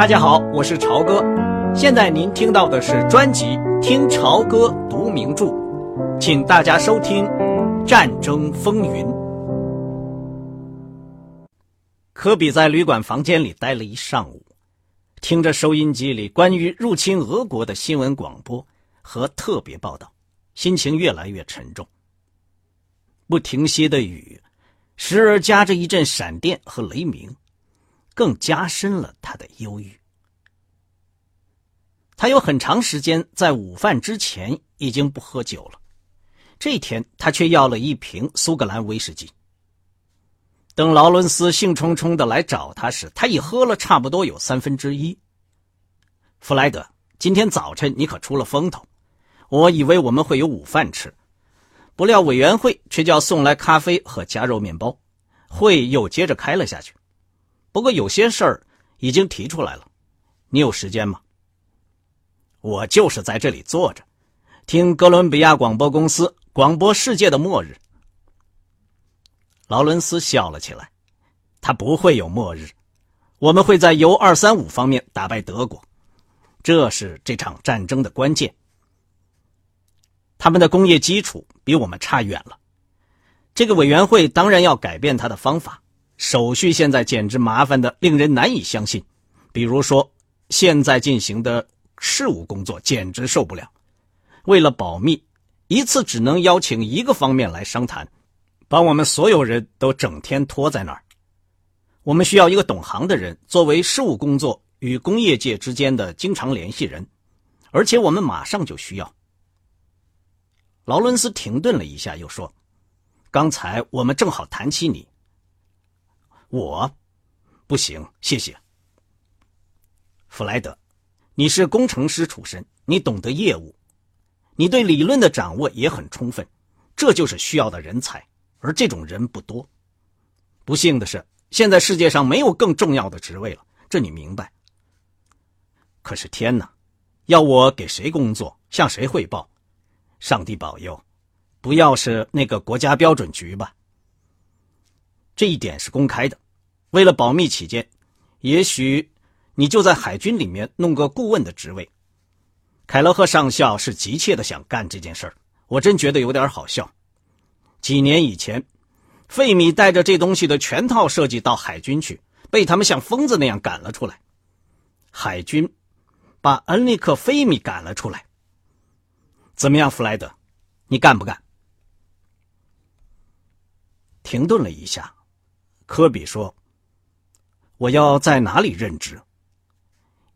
大家好，我是朝哥。现在您听到的是专辑《听朝歌读名著》，请大家收听《战争风云》。科比在旅馆房间里待了一上午，听着收音机里关于入侵俄国的新闻广播和特别报道，心情越来越沉重。不停歇的雨，时而夹着一阵闪电和雷鸣。更加深了他的忧郁。他有很长时间在午饭之前已经不喝酒了，这天他却要了一瓶苏格兰威士忌。等劳伦斯兴冲冲的来找他时，他已喝了差不多有三分之一。弗莱德，今天早晨你可出了风头，我以为我们会有午饭吃，不料委员会却叫送来咖啡和夹肉面包，会又接着开了下去。不过有些事儿已经提出来了，你有时间吗？我就是在这里坐着，听哥伦比亚广播公司广播世界的末日。劳伦斯笑了起来，他不会有末日，我们会在 U 二三五方面打败德国，这是这场战争的关键。他们的工业基础比我们差远了，这个委员会当然要改变他的方法。手续现在简直麻烦的令人难以相信，比如说，现在进行的事务工作简直受不了。为了保密，一次只能邀请一个方面来商谈，把我们所有人都整天拖在那儿。我们需要一个懂行的人作为事务工作与工业界之间的经常联系人，而且我们马上就需要。劳伦斯停顿了一下，又说：“刚才我们正好谈起你。”我，不行，谢谢。弗莱德，你是工程师出身，你懂得业务，你对理论的掌握也很充分，这就是需要的人才，而这种人不多。不幸的是，现在世界上没有更重要的职位了，这你明白。可是天哪，要我给谁工作，向谁汇报？上帝保佑，不要是那个国家标准局吧。这一点是公开的，为了保密起见，也许你就在海军里面弄个顾问的职位。凯勒赫上校是急切的想干这件事儿，我真觉得有点好笑。几年以前，费米带着这东西的全套设计到海军去，被他们像疯子那样赶了出来。海军把恩利克·费米赶了出来。怎么样，弗莱德，你干不干？停顿了一下。科比说：“我要在哪里任职？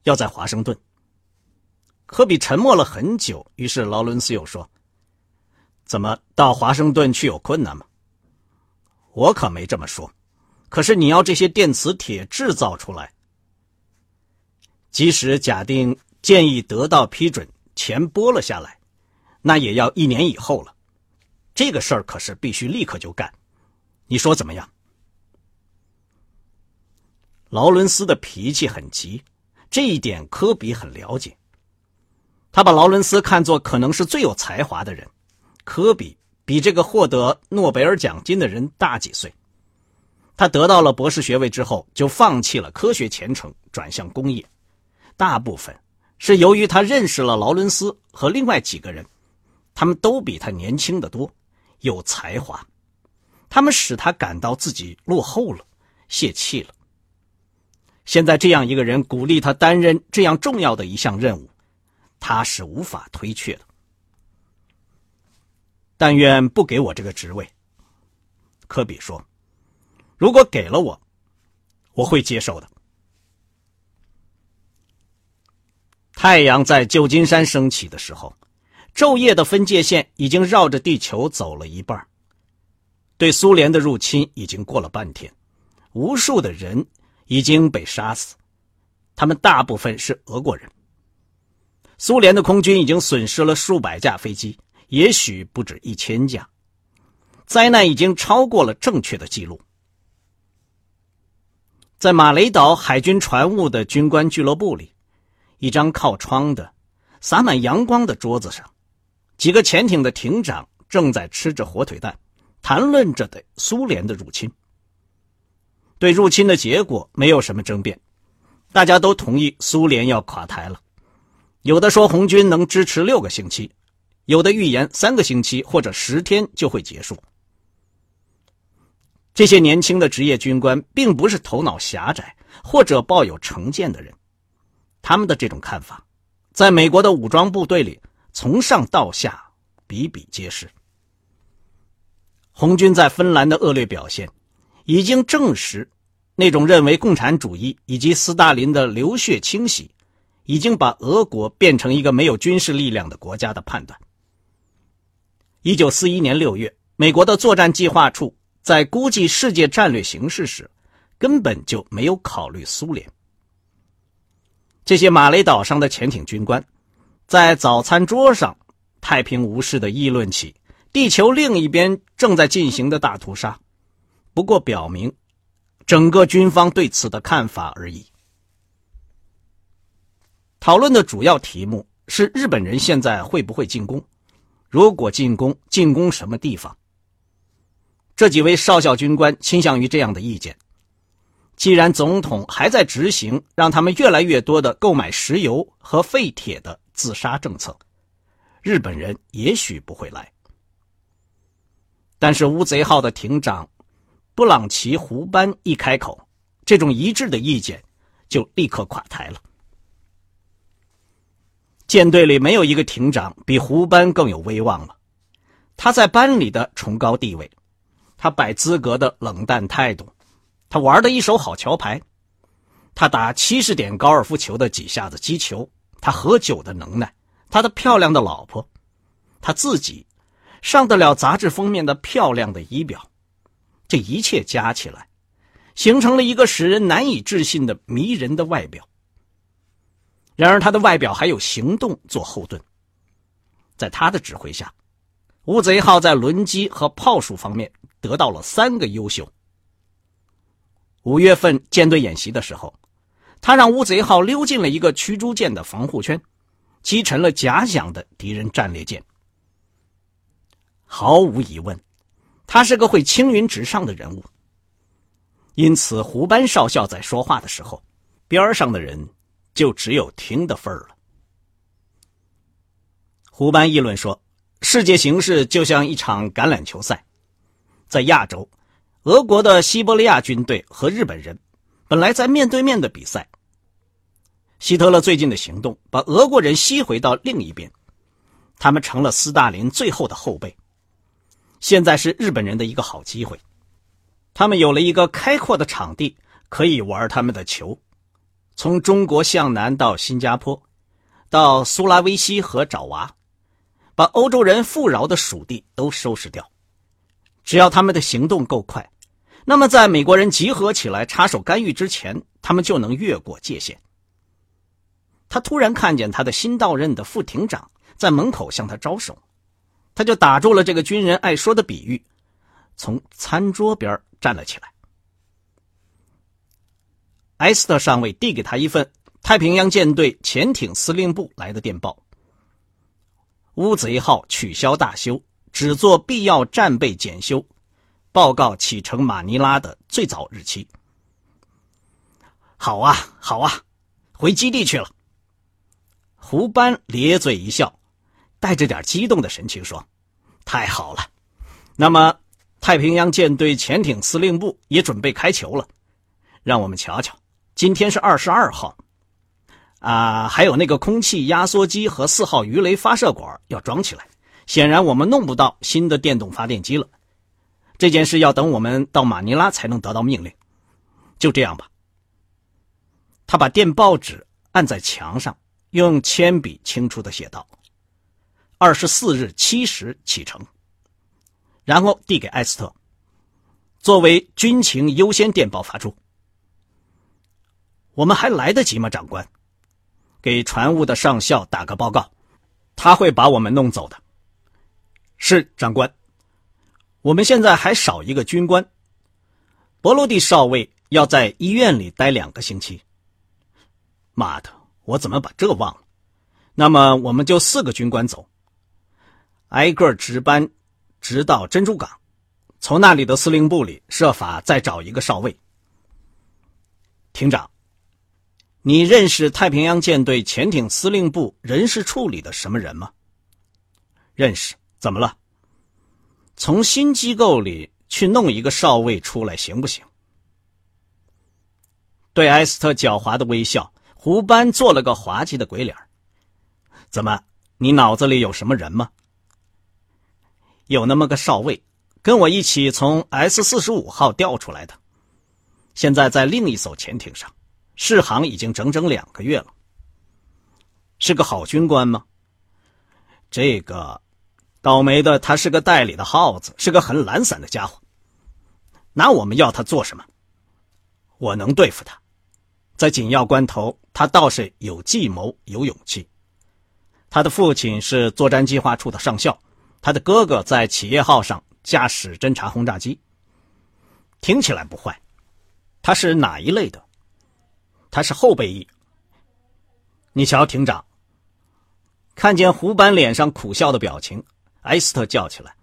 要在华盛顿。”科比沉默了很久，于是劳伦斯又说：“怎么到华盛顿去有困难吗？”我可没这么说。可是你要这些电磁铁制造出来，即使假定建议得到批准，钱拨了下来，那也要一年以后了。这个事儿可是必须立刻就干。你说怎么样？劳伦斯的脾气很急，这一点科比很了解。他把劳伦斯看作可能是最有才华的人。科比比这个获得诺贝尔奖金的人大几岁。他得到了博士学位之后，就放弃了科学前程，转向工业。大部分是由于他认识了劳伦斯和另外几个人，他们都比他年轻的多，有才华。他们使他感到自己落后了，泄气了。现在这样一个人鼓励他担任这样重要的一项任务，他是无法推却的。但愿不给我这个职位，科比说：“如果给了我，我会接受的。”太阳在旧金山升起的时候，昼夜的分界线已经绕着地球走了一半。对苏联的入侵已经过了半天，无数的人。已经被杀死，他们大部分是俄国人。苏联的空军已经损失了数百架飞机，也许不止一千架。灾难已经超过了正确的记录。在马雷岛海军船务的军官俱乐部里，一张靠窗的、洒满阳光的桌子上，几个潜艇的艇长正在吃着火腿蛋，谈论着的苏联的入侵。对入侵的结果没有什么争辩，大家都同意苏联要垮台了。有的说红军能支持六个星期，有的预言三个星期或者十天就会结束。这些年轻的职业军官并不是头脑狭窄或者抱有成见的人，他们的这种看法，在美国的武装部队里从上到下比比皆是。红军在芬兰的恶劣表现，已经证实，那种认为共产主义以及斯大林的流血清洗。已经把俄国变成一个没有军事力量的国家的判断。一九四一年六月，美国的作战计划处在估计世界战略形势时，根本就没有考虑苏联。这些马雷岛上的潜艇军官，在早餐桌上太平无事的议论起地球另一边正在进行的大屠杀，不过表明整个军方对此的看法而已。讨论的主要题目是日本人现在会不会进攻？如果进攻，进攻什么地方？这几位少校军官倾向于这样的意见：既然总统还在执行让他们越来越多的购买石油和废铁的自杀政策，日本人也许不会来。但是乌贼号的艇长布朗奇胡班一开口，这种一致的意见就立刻垮台了。舰队里没有一个艇长比胡班更有威望了。他在班里的崇高地位，他摆资格的冷淡态度，他玩的一手好桥牌，他打七十点高尔夫球的几下子击球，他喝酒的能耐，他的漂亮的老婆，他自己上得了杂志封面的漂亮的仪表，这一切加起来，形成了一个使人难以置信的迷人的外表。然而，他的外表还有行动做后盾。在他的指挥下，乌贼号在轮机和炮术方面得到了三个优秀。五月份舰队演习的时候，他让乌贼号溜进了一个驱逐舰的防护圈，击沉了假想的敌人战列舰。毫无疑问，他是个会青云直上的人物。因此，胡班少校在说话的时候，边上的人。就只有听的份儿了。胡班议论说：“世界形势就像一场橄榄球赛，在亚洲，俄国的西伯利亚军队和日本人本来在面对面的比赛。希特勒最近的行动把俄国人吸回到另一边，他们成了斯大林最后的后辈。现在是日本人的一个好机会，他们有了一个开阔的场地，可以玩他们的球。”从中国向南到新加坡，到苏拉威西和爪哇，把欧洲人富饶的属地都收拾掉。只要他们的行动够快，那么在美国人集合起来插手干预之前，他们就能越过界限。他突然看见他的新到任的副艇长在门口向他招手，他就打住了这个军人爱说的比喻，从餐桌边站了起来。埃斯特上尉递给他一份太平洋舰队潜艇司令部来的电报：“乌贼号取消大修，只做必要战备检修，报告启程马尼拉的最早日期。”好啊，好啊，回基地去了。胡班咧嘴一笑，带着点激动的神情说：“太好了，那么太平洋舰队潜艇司令部也准备开球了，让我们瞧瞧。”今天是二十二号，啊，还有那个空气压缩机和四号鱼雷发射管要装起来。显然，我们弄不到新的电动发电机了。这件事要等我们到马尼拉才能得到命令。就这样吧。他把电报纸按在墙上，用铅笔清楚的写道：“二十四日七时启程。”然后递给艾斯特，作为军情优先电报发出。我们还来得及吗，长官？给船务的上校打个报告，他会把我们弄走的。是长官。我们现在还少一个军官，博罗蒂少尉要在医院里待两个星期。妈的，我怎么把这忘了？那么我们就四个军官走，挨个值班，直到珍珠港，从那里的司令部里设法再找一个少尉。厅长。你认识太平洋舰队潜艇司令部人事处里的什么人吗？认识。怎么了？从新机构里去弄一个少尉出来行不行？对埃斯特狡猾的微笑，胡班做了个滑稽的鬼脸。怎么？你脑子里有什么人吗？有那么个少尉，跟我一起从 S 四十五号调出来的，现在在另一艘潜艇上，试航已经整整两个月了。是个好军官吗？这个。倒霉的，他是个代理的耗子，是个很懒散的家伙。那我们要他做什么？我能对付他，在紧要关头，他倒是有计谋、有勇气。他的父亲是作战计划处的上校，他的哥哥在企业号上驾驶侦察轰炸机。听起来不坏。他是哪一类的？他是后备役。你瞧，庭长，看见胡班脸上苦笑的表情。埃斯特叫起来：“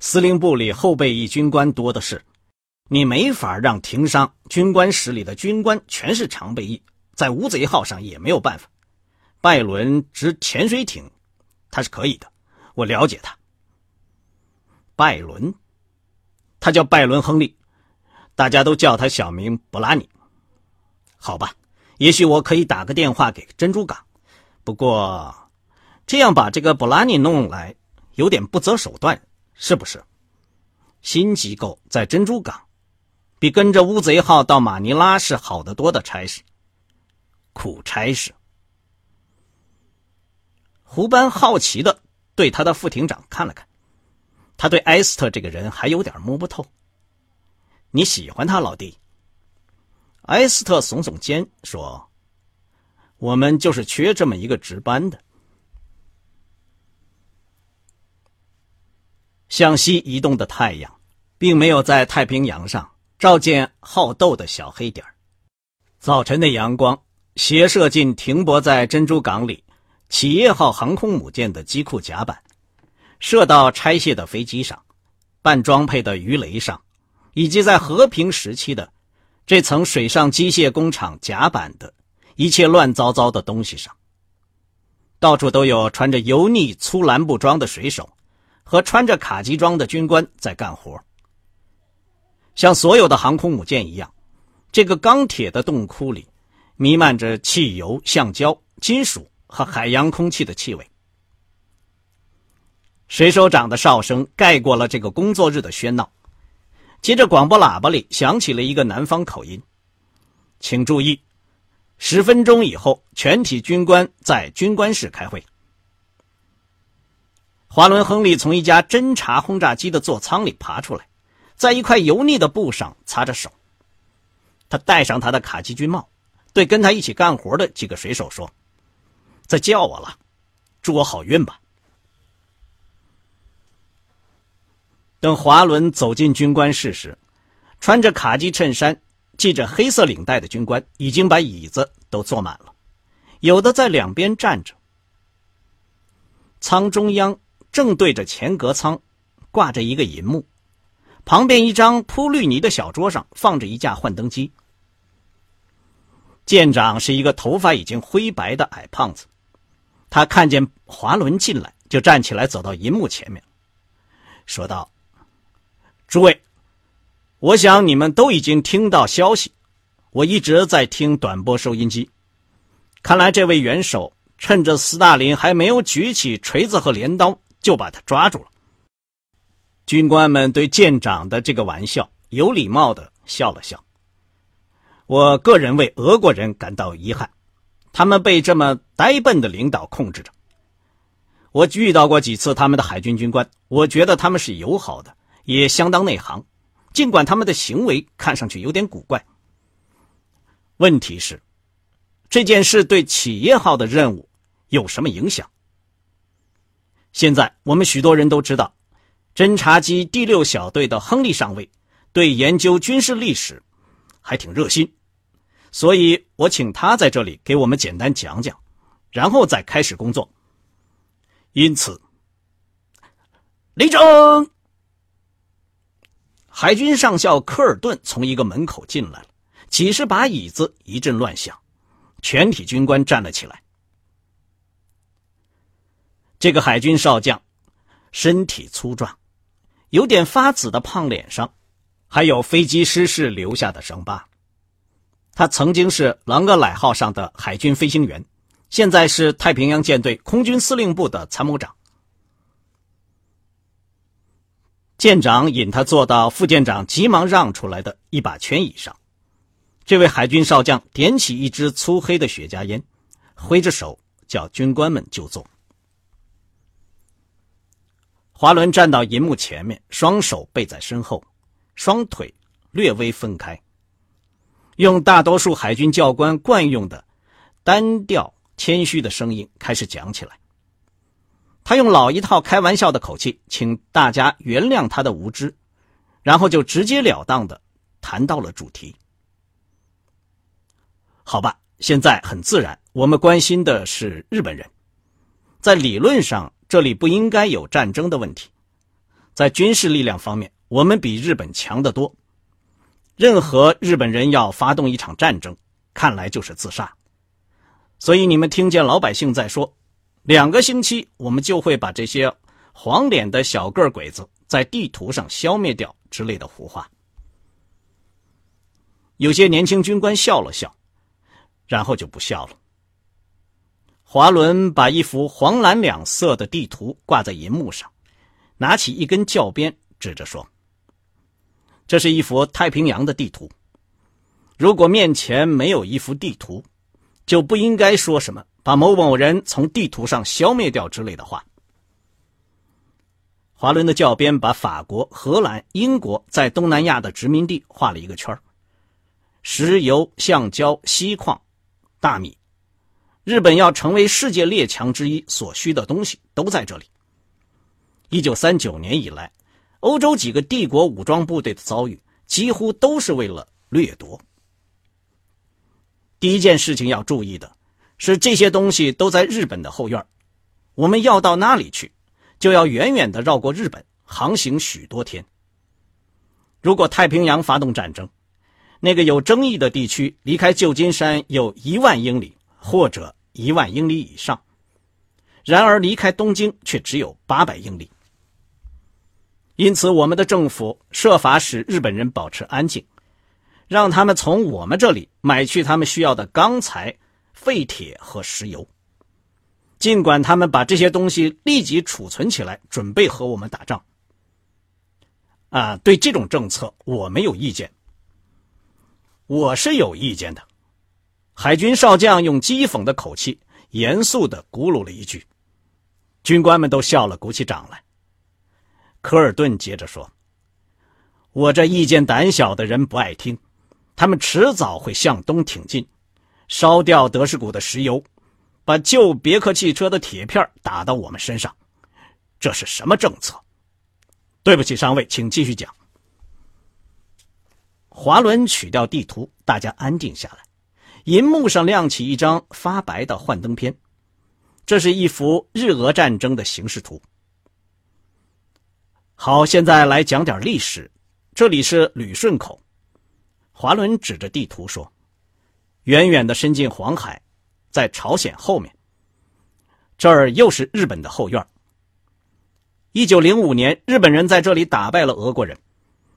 司令部里后备役军官多的是，你没法让停商军官室里的军官全是常备役。在乌贼号上也没有办法。拜伦值潜水艇，他是可以的，我了解他。拜伦，他叫拜伦·亨利，大家都叫他小名布拉尼。好吧，也许我可以打个电话给珍珠港，不过这样把这个布拉尼弄来。”有点不择手段，是不是？新机构在珍珠港，比跟着乌贼号到马尼拉是好得多的差事。苦差事。胡班好奇的对他的副庭长看了看，他对埃斯特这个人还有点摸不透。你喜欢他，老弟？埃斯特耸耸肩说：“我们就是缺这么一个值班的。”向西移动的太阳，并没有在太平洋上照见好斗的小黑点早晨的阳光斜射进停泊在珍珠港里企业号航空母舰的机库甲板，射到拆卸的飞机上、半装配的鱼雷上，以及在和平时期的这层水上机械工厂甲板的一切乱糟糟的东西上。到处都有穿着油腻粗蓝布装的水手。和穿着卡其装的军官在干活，像所有的航空母舰一样，这个钢铁的洞窟里弥漫着汽油、橡胶、金属和海洋空气的气味。水手长的哨声盖过了这个工作日的喧闹，接着广播喇叭里响起了一个南方口音：“请注意，十分钟以后，全体军官在军官室开会。”华伦·亨利从一架侦察轰炸机的座舱里爬出来，在一块油腻的布上擦着手。他戴上他的卡其军帽，对跟他一起干活的几个水手说：“再叫我了，祝我好运吧。”等华伦走进军官室时，穿着卡其衬衫、系着黑色领带的军官已经把椅子都坐满了，有的在两边站着。舱中央。正对着前格舱，挂着一个银幕，旁边一张铺绿泥的小桌上放着一架幻灯机。舰长是一个头发已经灰白的矮胖子，他看见华伦进来，就站起来走到银幕前面，说道：“诸位，我想你们都已经听到消息，我一直在听短波收音机。看来这位元首趁着斯大林还没有举起锤子和镰刀。”就把他抓住了。军官们对舰长的这个玩笑有礼貌的笑了笑。我个人为俄国人感到遗憾，他们被这么呆笨的领导控制着。我遇到过几次他们的海军军官，我觉得他们是友好的，也相当内行，尽管他们的行为看上去有点古怪。问题是，这件事对企业号的任务有什么影响？现在我们许多人都知道，侦察机第六小队的亨利上尉对研究军事历史还挺热心，所以我请他在这里给我们简单讲讲，然后再开始工作。因此，立正！海军上校科尔顿从一个门口进来了，几十把椅子一阵乱响，全体军官站了起来。这个海军少将，身体粗壮，有点发紫的胖脸上，还有飞机失事留下的伤疤。他曾经是狼格莱号上的海军飞行员，现在是太平洋舰队空军司令部的参谋长。舰长引他坐到副舰长急忙让出来的一把圈椅上。这位海军少将点起一支粗黑的雪茄烟，挥着手叫军官们就坐。华伦站到银幕前面，双手背在身后，双腿略微分开，用大多数海军教官惯用的单调谦虚的声音开始讲起来。他用老一套开玩笑的口气，请大家原谅他的无知，然后就直截了当的谈到了主题。好吧，现在很自然，我们关心的是日本人。在理论上，这里不应该有战争的问题。在军事力量方面，我们比日本强得多。任何日本人要发动一场战争，看来就是自杀。所以你们听见老百姓在说。两个星期，我们就会把这些黄脸的小个鬼子在地图上消灭掉之类的胡话。有些年轻军官笑了笑，然后就不笑了。华伦把一幅黄蓝两色的地图挂在银幕上，拿起一根教鞭，指着说：“这是一幅太平洋的地图。如果面前没有一幅地图，就不应该说什么。”把某某人从地图上消灭掉之类的话。华伦的教鞭把法国、荷兰、英国在东南亚的殖民地画了一个圈石油、橡胶、锡矿、大米，日本要成为世界列强之一所需的东西都在这里。一九三九年以来，欧洲几个帝国武装部队的遭遇几乎都是为了掠夺。第一件事情要注意的。是这些东西都在日本的后院我们要到那里去，就要远远的绕过日本，航行许多天。如果太平洋发动战争，那个有争议的地区离开旧金山有一万英里或者一万英里以上，然而离开东京却只有八百英里。因此，我们的政府设法使日本人保持安静，让他们从我们这里买去他们需要的钢材。废铁和石油，尽管他们把这些东西立即储存起来，准备和我们打仗。啊，对这种政策我没有意见。我是有意见的。海军少将用讥讽的口气，严肃的咕噜了一句，军官们都笑了，鼓起掌来。科尔顿接着说：“我这意见胆小的人不爱听，他们迟早会向东挺进。”烧掉德士古的石油，把旧别克汽车的铁片打到我们身上，这是什么政策？对不起，上尉，请继续讲。华伦取掉地图，大家安静下来。银幕上亮起一张发白的幻灯片，这是一幅日俄战争的形势图。好，现在来讲点历史。这里是旅顺口。华伦指着地图说。远远的伸进黄海，在朝鲜后面。这儿又是日本的后院。一九零五年，日本人在这里打败了俄国人，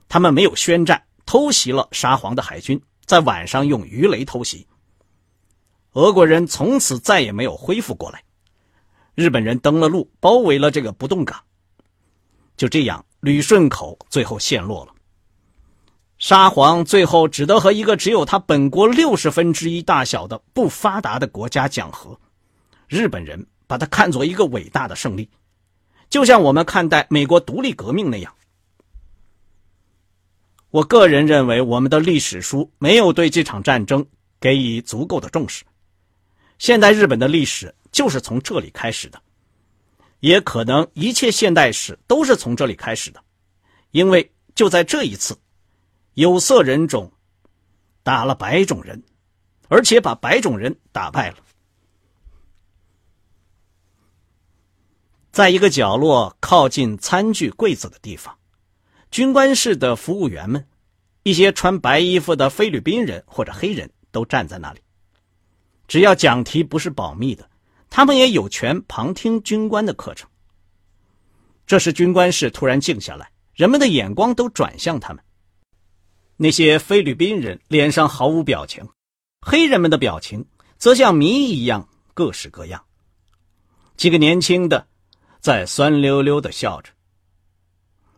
他们没有宣战，偷袭了沙皇的海军，在晚上用鱼雷偷袭。俄国人从此再也没有恢复过来。日本人登了陆，包围了这个不动港。就这样，旅顺口最后陷落了。沙皇最后只得和一个只有他本国六十分之一大小的不发达的国家讲和，日本人把它看作一个伟大的胜利，就像我们看待美国独立革命那样。我个人认为，我们的历史书没有对这场战争给予足够的重视。现代日本的历史就是从这里开始的，也可能一切现代史都是从这里开始的，因为就在这一次。有色人种打了白种人，而且把白种人打败了。在一个角落靠近餐具柜子的地方，军官室的服务员们，一些穿白衣服的菲律宾人或者黑人都站在那里。只要讲题不是保密的，他们也有权旁听军官的课程。这时，军官室突然静下来，人们的眼光都转向他们。那些菲律宾人脸上毫无表情，黑人们的表情则像谜一样各式各样。几个年轻的在酸溜溜的笑着。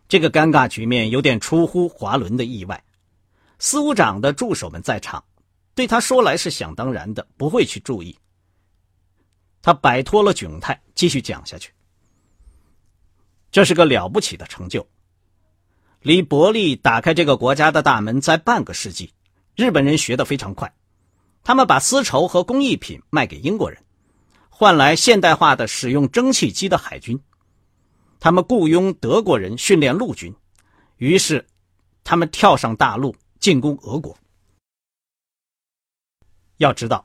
这个尴尬局面有点出乎华伦的意外。司务长的助手们在场，对他说来是想当然的，不会去注意。他摆脱了窘态，继续讲下去。这是个了不起的成就。离伯利打开这个国家的大门在半个世纪，日本人学得非常快。他们把丝绸和工艺品卖给英国人，换来现代化的使用蒸汽机的海军。他们雇佣德国人训练陆军，于是他们跳上大陆进攻俄国。要知道，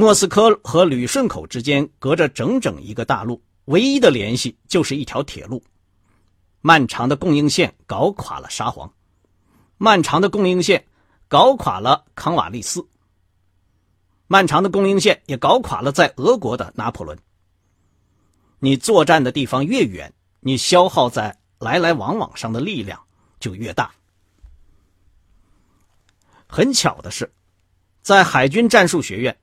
莫斯科和旅顺口之间隔着整整一个大陆，唯一的联系就是一条铁路。漫长的供应线搞垮了沙皇，漫长的供应线搞垮了康瓦利斯，漫长的供应线也搞垮了在俄国的拿破仑。你作战的地方越远，你消耗在来来往往上的力量就越大。很巧的是，在海军战术学院，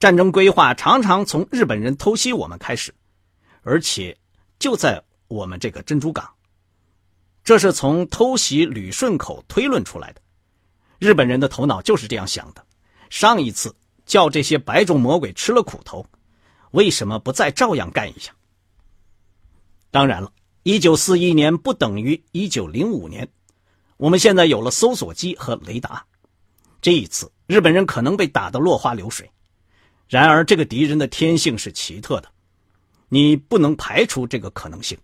战争规划常常从日本人偷袭我们开始，而且就在我们这个珍珠港。这是从偷袭旅顺口推论出来的，日本人的头脑就是这样想的。上一次叫这些白种魔鬼吃了苦头，为什么不再照样干一下？当然了，一九四一年不等于一九零五年。我们现在有了搜索机和雷达，这一次日本人可能被打得落花流水。然而，这个敌人的天性是奇特的，你不能排除这个可能性。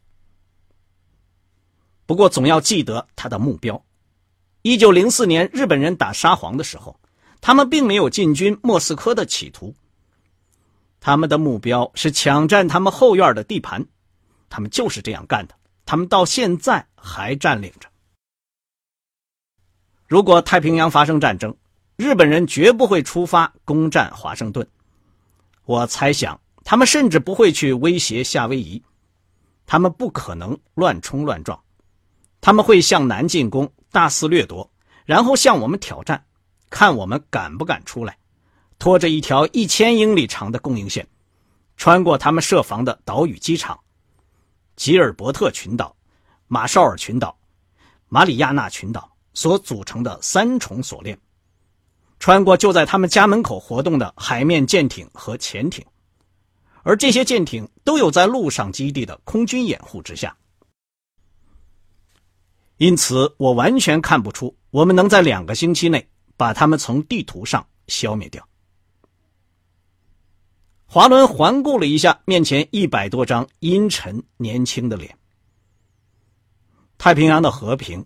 不过，总要记得他的目标。一九零四年，日本人打沙皇的时候，他们并没有进军莫斯科的企图。他们的目标是抢占他们后院的地盘，他们就是这样干的。他们到现在还占领着。如果太平洋发生战争，日本人绝不会出发攻占华盛顿。我猜想，他们甚至不会去威胁夏威夷。他们不可能乱冲乱撞。他们会向南进攻，大肆掠夺，然后向我们挑战，看我们敢不敢出来，拖着一条一千英里长的供应线，穿过他们设防的岛屿机场、吉尔伯特群岛、马绍尔群岛、马里亚纳群岛所组成的三重锁链，穿过就在他们家门口活动的海面舰艇和潜艇，而这些舰艇都有在陆上基地的空军掩护之下。因此，我完全看不出我们能在两个星期内把他们从地图上消灭掉。华伦环顾了一下面前一百多张阴沉年轻的脸。太平洋的和平，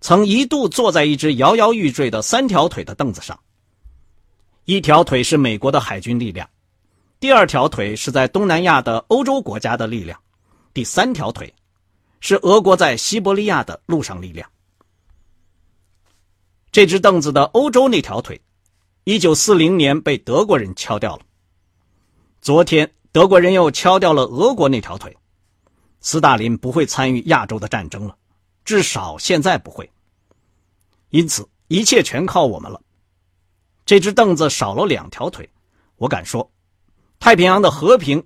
曾一度坐在一只摇摇欲坠的三条腿的凳子上。一条腿是美国的海军力量，第二条腿是在东南亚的欧洲国家的力量，第三条腿。是俄国在西伯利亚的陆上力量。这只凳子的欧洲那条腿，一九四零年被德国人敲掉了。昨天，德国人又敲掉了俄国那条腿。斯大林不会参与亚洲的战争了，至少现在不会。因此，一切全靠我们了。这只凳子少了两条腿，我敢说，太平洋的和平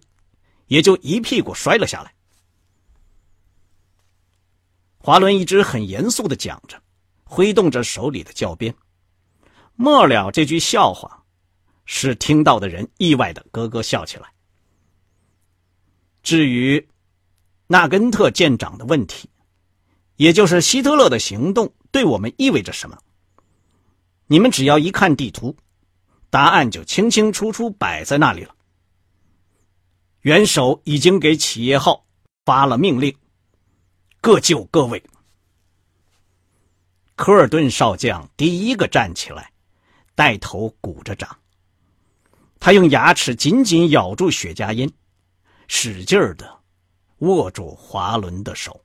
也就一屁股摔了下来。华伦一直很严肃的讲着，挥动着手里的教鞭。末了，这句笑话使听到的人意外的咯咯笑起来。至于纳根特舰长的问题，也就是希特勒的行动对我们意味着什么，你们只要一看地图，答案就清清楚楚摆在那里了。元首已经给企业号发了命令。各就各位。科尔顿少将第一个站起来，带头鼓着掌。他用牙齿紧紧咬住雪茄烟，使劲儿的握住华伦的手。